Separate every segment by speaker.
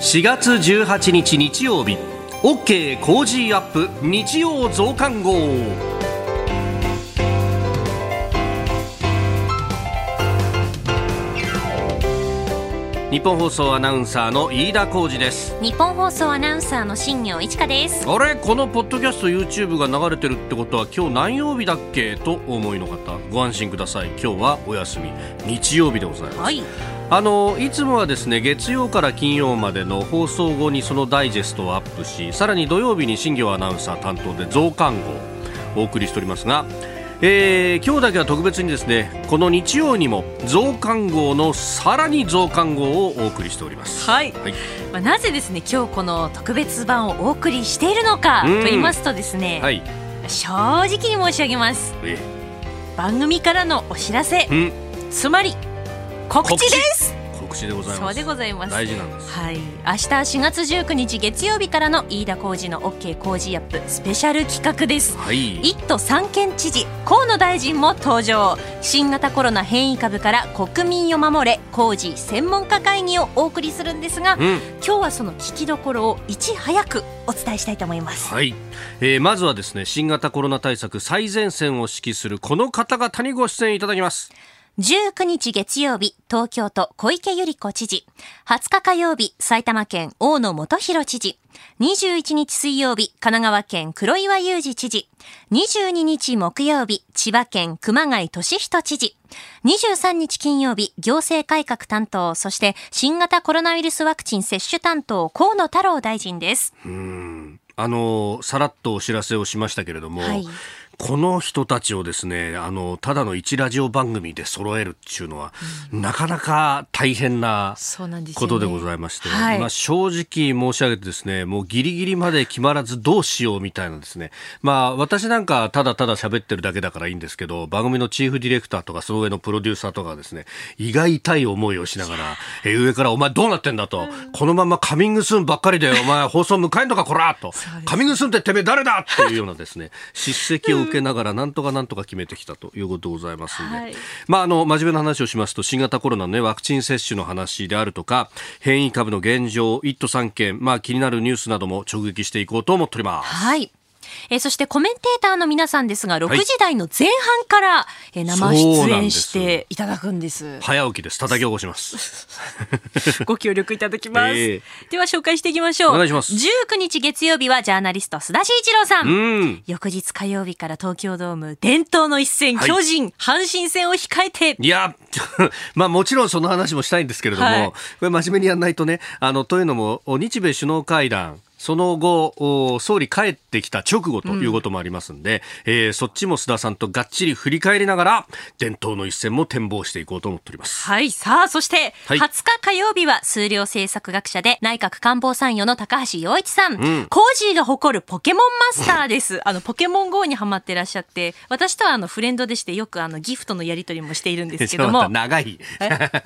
Speaker 1: 4月18日日曜日。OK コージーアップ日曜増刊号。ニッポン放送アナウンサーの飯田浩司です。
Speaker 2: ニッポン放送アナウンサーの新行市佳です。
Speaker 1: あれこのポッドキャスト YouTube が流れてるってことは今日何曜日だっけとお思いの方ご安心ください。今日はお休み。日曜日でございます、
Speaker 2: はい
Speaker 1: あのいつもはですね月曜から金曜までの放送後にそのダイジェストをアップしさらに土曜日に新業アナウンサー担当で増刊号をお送りしておりますが、えー今日だけは特別にですねこの日曜にも増刊号のさらに増刊号をお送りしております。
Speaker 2: はい。
Speaker 1: はい。
Speaker 2: まあ、なぜですね今日この特別版をお送りしているのか
Speaker 1: うん。
Speaker 2: と言いますとですね、
Speaker 1: はい、
Speaker 2: 正直に申し上げます。
Speaker 1: え。
Speaker 2: 番組からのお知らせ。
Speaker 1: うん。
Speaker 2: つまり告知です
Speaker 1: 告知でございます。
Speaker 2: そうでございます
Speaker 1: 大事なんです。
Speaker 2: はい、明日4月19日月曜日からの飯田浩二の OK 工事アップスペシャル企画です
Speaker 1: はい。
Speaker 2: 一都三県知事河野大臣も登場新型コロナ変異株から国民を守れ工事専門家会議をお送りするんですが、
Speaker 1: うん。
Speaker 2: 今日はその聞きどころをいち早くお伝えしたいと思います
Speaker 1: はい、えーまずはですね新型コロナ対策最前線を指揮するこの方々にご出演いただきます
Speaker 2: 19日月曜日東京都小池百合子知事。20日火曜日埼玉県大野元弘知事。21日水曜日神奈川県黒岩祐二知事。22日木曜日千葉県熊谷俊人知事。23日金曜日行政改革担当そして新型コロナウイルスワクチン接種担当河野太郎大臣です。
Speaker 1: うん。あのさらっとお知らせをしましたけれども、
Speaker 2: はい
Speaker 1: この人たちをですねあのただの一ラジオ番組で揃えるっていうのは、なかなか大変なことでございまして、
Speaker 2: はい。
Speaker 1: まあ、正直申し上げてですねもうギリギリまで決まらずどうしようみたいなですね。まあ私なんかただただ喋ってるだけだからいいんですけど番組のチーフディレクターとかその上のプロデューサーとかがですね胃が痛い思いをしながらえー上からお前どうなってんだと、このままカミングスーンばっかりでお前放送迎えんのかこらと。カミングスーンっててめえ誰だっていうようなですね叱責を受けながらなんとかなんとか決めてきたということでございますんで、
Speaker 2: はい
Speaker 1: まあ、あの真面目な話をしますと新型コロナの、ね、ワクチン接種の話であるとか変異株の現状1都3県、まあ、気になるニュースなども直撃していこうと思っております。
Speaker 2: はい。えーそしてコメンテーターの皆さんですが、6
Speaker 1: い。
Speaker 2: 時台の前半から、えー生出演していただくんです。
Speaker 1: 早起きです。叩き起こします。
Speaker 2: ご協力いただきます。
Speaker 1: え
Speaker 2: では紹介していきましょう。
Speaker 1: お願いします。
Speaker 2: 19日月曜日はジャーナリスト須田慎一郎さん。
Speaker 1: うん。
Speaker 2: 翌日火曜日から東京ドーム伝統の一戦、
Speaker 1: はい。
Speaker 2: 巨人、阪神戦を控えて、
Speaker 1: いや、まあもちろんその話もしたいんですけれども、
Speaker 2: はい。
Speaker 1: これ真面目にやんないとね、あの、というのも、お日米首脳会談、その後、お総理帰ってきた直後ということもありますんで、えーそっちも須田さんとがっちり振り返りながら、伝統の一戦も展望していこうと思っております。
Speaker 2: はい。さあ、そして、
Speaker 1: はい
Speaker 2: 20日火曜日は数量政策学者で内閣官房参与の高橋洋一さん。
Speaker 1: ん
Speaker 2: コージーが誇るポケモンマスターです。あの、ポケモン GO にハマってらっしゃって、私とはあの、フレンドでしてよくあの、ギフトのやり取りもしているんですけども
Speaker 1: 長い。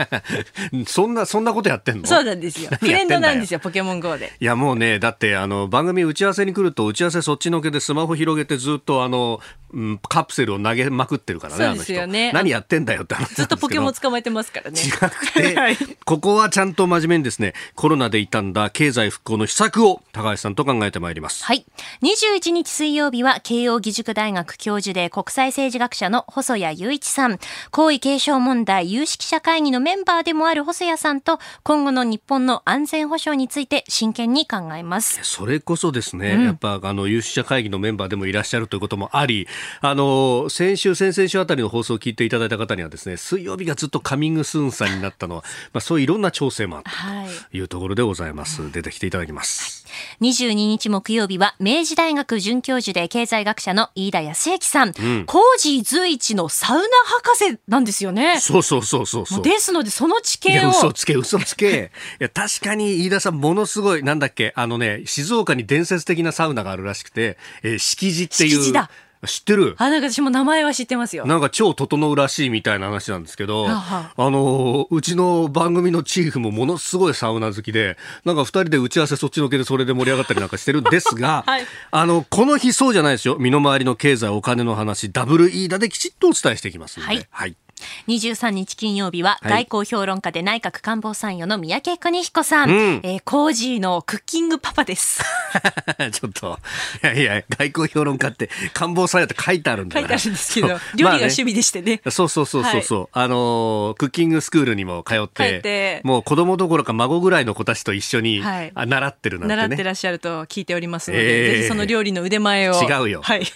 Speaker 1: そんな、そんなことやってんの？
Speaker 2: そうなんですよ。フレンドなんです
Speaker 1: よ。
Speaker 2: よ、ポケモン GO で。
Speaker 1: いやもうね、だってあの番組打ち合わせに来ると打ち合わせそっちのけでスマホ広げてずっとあの、うん、カプセルを投げまくってるからね、
Speaker 2: そうですよね
Speaker 1: あの人。何やってんだよって話なんですけど
Speaker 2: ずっとポケモン捕まえてますからね。
Speaker 1: 違くて、
Speaker 2: はい
Speaker 1: ここはちゃんと真面目にですね、コロナで傷んだ経済復興の秘策を高橋さんと考えてまいります。
Speaker 2: はい。21日水曜日は慶應義塾大学教授で国際政治学者の細谷雄一さん、皇位継承問題有識者会議のメンバーでもある細谷さんと今後の日本の安全保障について真剣に考えます。
Speaker 1: それこそですね、やっぱあの有識者会議のメンバーでもいらっしゃるということもあり、あの先週、先々週あたりの放送を聞いていただいた方にはですね、水曜日がずっとカミングスーンさんになったのは、まあそういういろんな調整もあった
Speaker 2: はい。
Speaker 1: というところでございます。出てきていただきます。
Speaker 2: 22日木曜日は明治大学准教授で経済学者の飯田康之さん、
Speaker 1: ん
Speaker 2: コージー随一のサウナ博士なんですよね。
Speaker 1: そうそうそうそうそう。
Speaker 2: ですのでその知見を
Speaker 1: 嘘つけ、嘘つけ。いや、確かに飯田さん、ものすごい、なんだっけ、あのね、静岡に伝説的なサウナがあるらしくて、えー敷地っていう。知ってる？
Speaker 2: あなんか私も名前は知ってますよ。
Speaker 1: なんか超整うらしいみたいな話なんですけど、
Speaker 2: はは
Speaker 1: あの、うちの番組のチーフもものすごいサウナ好きで、なんか二人で打ち合わせそっちのけでそれで盛り上がったりなんかしてるんですが、
Speaker 2: はい
Speaker 1: あの、この日そうじゃないですよ。身の回りの経済、お金の話、ダブルイーダできちっとお伝えしていきますので。
Speaker 2: はい23日金曜日は
Speaker 1: はい。
Speaker 2: 外交評論家で内閣官房参与の三宅邦彦さん、
Speaker 1: うん。
Speaker 2: えーコージーのクッキングパパです。
Speaker 1: ちょっと、いやいや、外交評論家って官房参与って書いてあるんだ
Speaker 2: 書いてあるんですけど、料理が趣味でしてね。
Speaker 1: そうそうそうそうそう、あのークッキングスクールにも通っ
Speaker 2: 通
Speaker 1: て。もう子供どころか孫ぐらいの子たちと一緒に、
Speaker 2: はい。
Speaker 1: あ習ってるなんてね。
Speaker 2: 習ってらっしゃると聞いておりますので、
Speaker 1: えー
Speaker 2: ぜひその料理の腕前を。
Speaker 1: 違うよ。
Speaker 2: はい。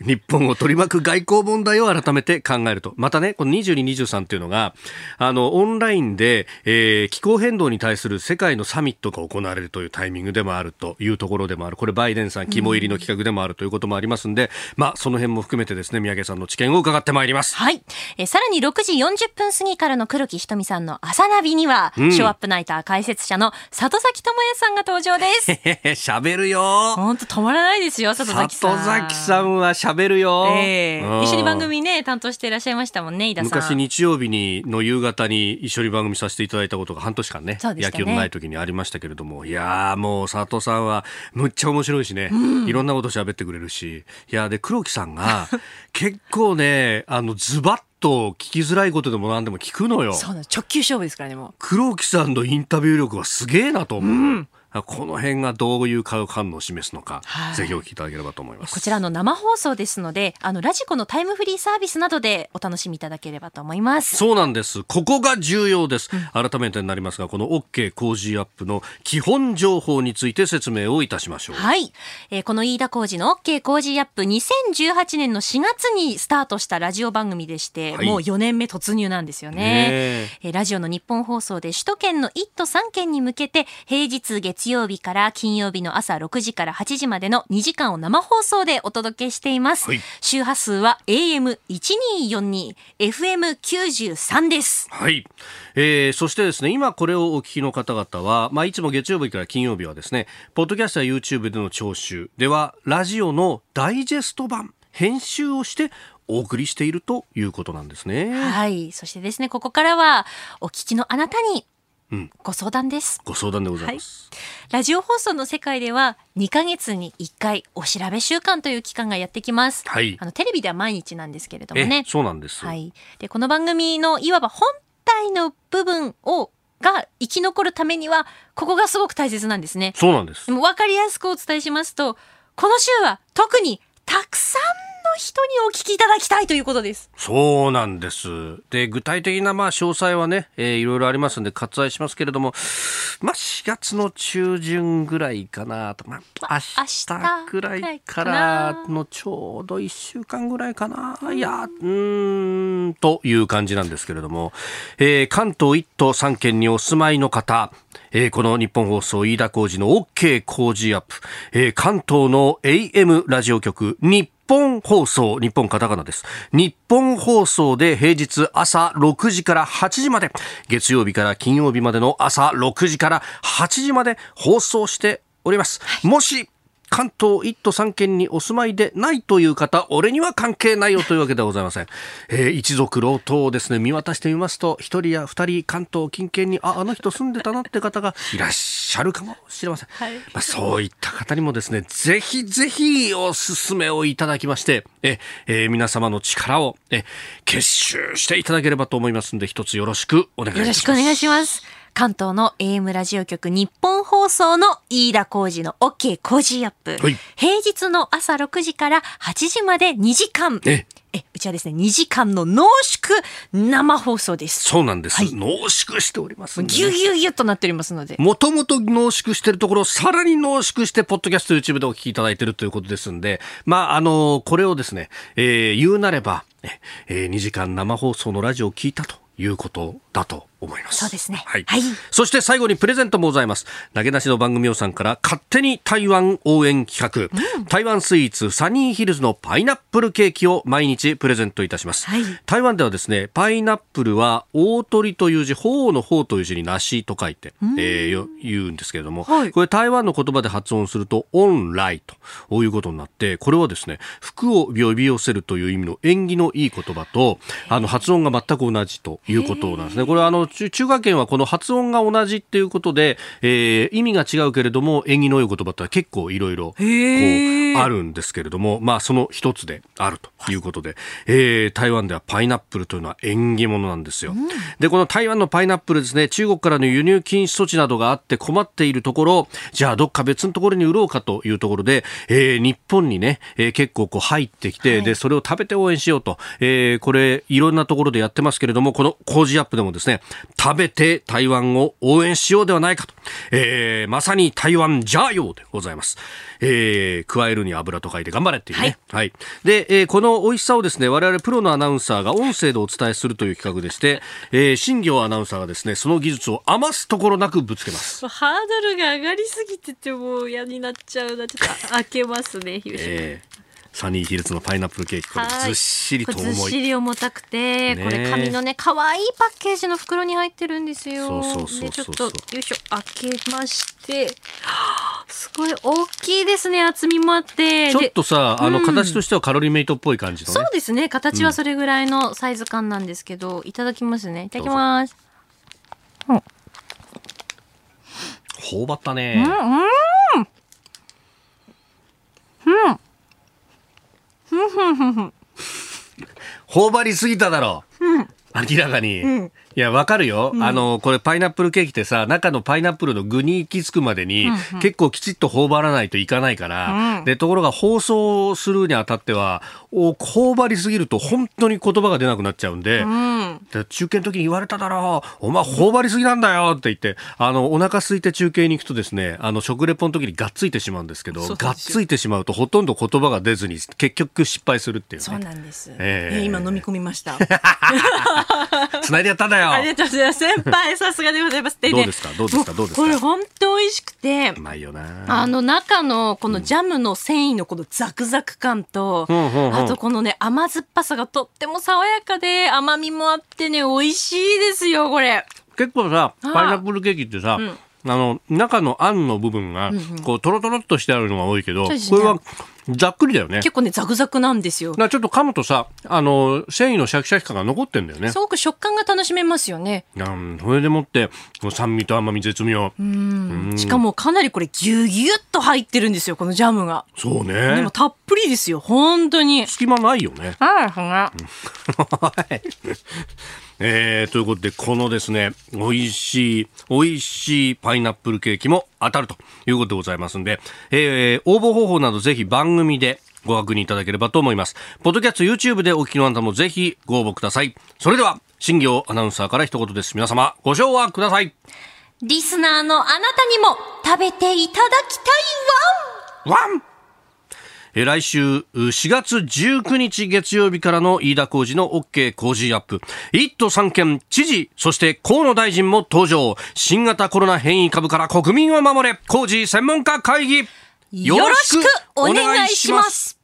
Speaker 1: 日本を取り巻く外交問題を改めて考えると。またね、この22、23っていうのが、あの、オンラインで、えー気候変動に対する世界のサミットが行われるというタイミングでもあるというところでもある。これバイデンさん肝入りの企画でもあるということもありますんで、まあ、その辺も含めてですね、宮家さんの知見を伺ってまいります。
Speaker 2: はい。えーさらに6時40分過ぎからの黒木ひとみさんの朝ナビには、
Speaker 1: うん
Speaker 2: ショーアップナイター解説者の里崎智也さんが登場です。
Speaker 1: 喋るよ
Speaker 2: ほんと止まらないですよ、里崎さん。
Speaker 1: 里崎さんは喋るよ、
Speaker 2: ええ
Speaker 1: うん
Speaker 2: 一緒に番組ね、担当していらっしゃいましたもんね、飯田さん。
Speaker 1: 昔日曜日にの夕方に一緒に番組させていただいたことが半年間ね
Speaker 2: ね。
Speaker 1: 野球のない時にありましたけれどもいやーもう佐藤さんはむっちゃ面白いしね、いろんなこと喋ってくれるし。いやで黒木さんが 結構ねあのズバッと聞きづらいことでも何でも聞くのよ。
Speaker 2: 直球勝負ですからね、もう。
Speaker 1: 黒木さんのインタビュー力はすげえなと思う、この辺がどういう化学反応を示すのか、
Speaker 2: はい
Speaker 1: ぜひお聞きいただければと思います
Speaker 2: こちらの生放送ですので、あの、ラジコのタイムフリーサービスなどでお楽しみいただければと思います。
Speaker 1: そうなんです。ここが重要です。改めてになりますが、この OK 工事アップの基本情報について説明をいたしましょう。
Speaker 2: はい、えーこの飯田浩二の OK 工事アップ2018年の4月にスタートしたラジオ番組でして、
Speaker 1: はい
Speaker 2: もう4年目突入なんですよね。
Speaker 1: ねえ
Speaker 2: えーラジオの日本放送で首都圏の1都3県に向けて平日月曜日から金曜日の朝6時から8時までの2時間を生放送でお届けしています。
Speaker 1: はい
Speaker 2: 周波数は AM1242、FM93 です。
Speaker 1: はい。えー、そしてですね、今これをお聞きの方々は、まあ、いつも月曜日から金曜日はですね、ポッドキャストや YouTube での聴取では、ラジオのダイジェスト版、編集をしてお送りしているということなんですね。
Speaker 2: はい。そしてですね、ここからはお聞きのあなたに
Speaker 1: うん
Speaker 2: ご相談です。
Speaker 1: ご相談でございます。
Speaker 2: ラジオ放送の世界では2ヶ月に1回お調べ週間という期間がやってきます。
Speaker 1: はい
Speaker 2: あのテレビでは毎日なんですけれども
Speaker 1: え
Speaker 2: ね。
Speaker 1: そうなんです。
Speaker 2: はい。でこの番組のいわば本体の部分をが生き残るためにはここがすごく大切なんですね。
Speaker 1: そうなんです
Speaker 2: で。も分かりやすくお伝えしますとこの週は特にたくさんの人にお聞きいただきたいということです。
Speaker 1: そうなんです。で、具体的なまあ詳細はね、えーいろいろありますんで割愛しますけれども、まあ4月の中旬ぐらいかなと、まあ明日ぐらいからのちょうど1週間ぐらいかな。いや、うーん、という感じなんですけれども、えー関東1都3県にお住まいの方、えーこの日本放送飯田浩司の OK 工事アップ、えー関東の AM ラジオ局日本放送、日本カタカナです。日本放送で平日朝6時から8時まで、月曜日から金曜日までの朝6時から8時まで放送しております。もし、関東1都3県にお住まいでないという方、俺には関係ないよというわけではございません。えー 一族老頭をですね、見渡してみますと、一人や二人関東近県に、あ、あの人住んでたなって方がいらっしゃるかもしれません。
Speaker 2: はい
Speaker 1: まあ、そういった方にもですね、ぜひぜひお勧めをいただきまして、え、えー皆様の力を、え、結集していただければと思いますので、一つよろしくお願いいたします。
Speaker 2: よろしくお願いします。関東の AM ラジオ局日本放送の飯田浩二の OK 工事アップ。
Speaker 1: はい
Speaker 2: 平日の朝6時から8時まで2時間。
Speaker 1: え
Speaker 2: え、うちはですね、2時間の濃縮生放送です。
Speaker 1: そうなんです。
Speaker 2: はい
Speaker 1: 濃縮しておりますんでね、
Speaker 2: ギュギュギュッとなっておりますので。
Speaker 1: もともと濃縮してるところをさらに濃縮して、ポッドキャスト、YouTube でお聞きいただいているということですんで、まあ、あの、これをですね、えー言うなれば、えー2時間生放送のラジオを聞いたということだと思います。
Speaker 2: そうですね
Speaker 1: はい。
Speaker 2: はい
Speaker 1: そして最後にプレゼントもございます。投げ出しの番組予算から勝手に台湾応援企画、台湾スイーツサニーヒルズのパイナップルケーキを毎日プレゼントいたします。
Speaker 2: はい
Speaker 1: 台湾ではですね、パイナップルは大鳥という字、鳳の鳳という字に梨と書いて、えーよ言うんですけれども、
Speaker 2: はい
Speaker 1: これ台湾の言葉で発音すると、オンライということになって、これはですね、服を呼び寄せるという意味の縁起のいい言葉と、あの、発音が全く同じということなんですね。これはあの、中中華圏はこの発音が同じっていうことで、えー、意味が違うけれども縁起の良い言葉って結構いろいろこうあるんですけれども、まあその一つであるということで、はい、えー、台湾ではパイナップルというのは縁起物なんですよ、うん、でこの台湾のパイナップルですね中国からの輸入禁止措置などがあって困っているところじゃあどっか別のところに売ろうかというところで、えー、日本にね、えー、結構こう入ってきて、はい、でそれを食べて応援しようと、えー、これいろんなところでやってますけれどもこの工事アップでもですね食べて台湾を応援しようではないかと、えー、まさに台湾ジャーヨーでございます。えー、加えるに油と書いて頑張れっていうね。はい。はい、で、えー、この美味しさをですね、我々プロのアナウンサーが音声でお伝えするという企画でして、えー、新業アナウンサーがですね、その技術を余すところなくぶつけます。
Speaker 2: ハードルが上がりすぎててもう嫌になっちゃうな。ちょっと開けますね、
Speaker 1: えーサニーヒルズのパイナップルケーキ。これずっしりと重い。
Speaker 2: ずっしり重たくて、ね、これ紙のね可愛いパッケージの袋に入ってるんですよ。そうそうそうちょっとよいしょ開けまして。すごい大きいですね厚みもあって。
Speaker 1: ちょっとさあの形としてはカロリーメイトっぽい感じの、
Speaker 2: ね、そうですね。形はそれぐらいのサイズ感なんですけど、うん、いただきますね。いただきます。うん。
Speaker 1: 頬張ったね。
Speaker 2: うんうんうん
Speaker 1: 頬張りすぎただろう。うん、明らかに。うんいや、わかるよ、うん、あの、これパイナップルケーキってさ、中のパイナップルの具に行き着くまでに、うんうん、結構きちっと頬張らないといかないから、うん、で、ところが放送するにあたっては、お頬張りすぎると本当に言葉が出なくなっちゃうんで、うん、中継の時に言われただろう、お前頬張りすぎなんだよって言って、あの、お腹空いて中継に行くとですね、あの、食レポの時にがっついてしまうんですけど、がっついてしまうとほとんど言葉が出ずに、結局失敗するっていう、ね、
Speaker 2: そうなんです。えー、今飲み込みました。
Speaker 1: 繋いでやったんだよ。
Speaker 2: ありがとうございます。先輩、さすがでございます。
Speaker 1: で、ね、どうですか？どうですか？どうですか？
Speaker 2: これ本当美味しくて。
Speaker 1: うまいよな。
Speaker 2: あの、中のこのジャムの繊維のこのザクザク感と、うん、あとこのね、甘酸っぱさがとっても爽やかで、甘みもあってね、美味しいですよ、これ。
Speaker 1: 結構さ、パイナップルケーキってさ、うんあの中のあんの部分がこうとろとろっとしてあるのが多いけど、これはざっくりだよね。
Speaker 2: 結構ねザクザクなんですよ。
Speaker 1: ちょっと噛むとさあの繊維のシャキシャキ感が残ってんだよね。
Speaker 2: すごく食感が楽しめますよね。
Speaker 1: うんそれでもって酸味と甘み絶妙。
Speaker 2: うん。しかもかなりこれギュギュッと入ってるんですよこのジャムが。
Speaker 1: そうね。
Speaker 2: でもたっぷりですよ本当に。
Speaker 1: 隙間ないよね。
Speaker 2: はい。
Speaker 1: えー、ということで、このですね、美味しい、美味しいパイナップルケーキも当たるということでございますんで、えー、応募方法などぜひ番組でご確認いただければと思います。ポッドキャスト YouTube でお聞きのあなたもぜひご応募ください。それでは、新業アナウンサーから一言です。皆様、ご唱和ください。
Speaker 2: リスナーのあなたにも食べていただきた
Speaker 1: いワンワンえ来週4月19日月曜日からの飯田浩二の OK 工事アップ。1都3県知事、そして河野大臣も登場。新型コロナ変異株から国民を守れ、工事専門家会議。
Speaker 2: よろしくお願いします。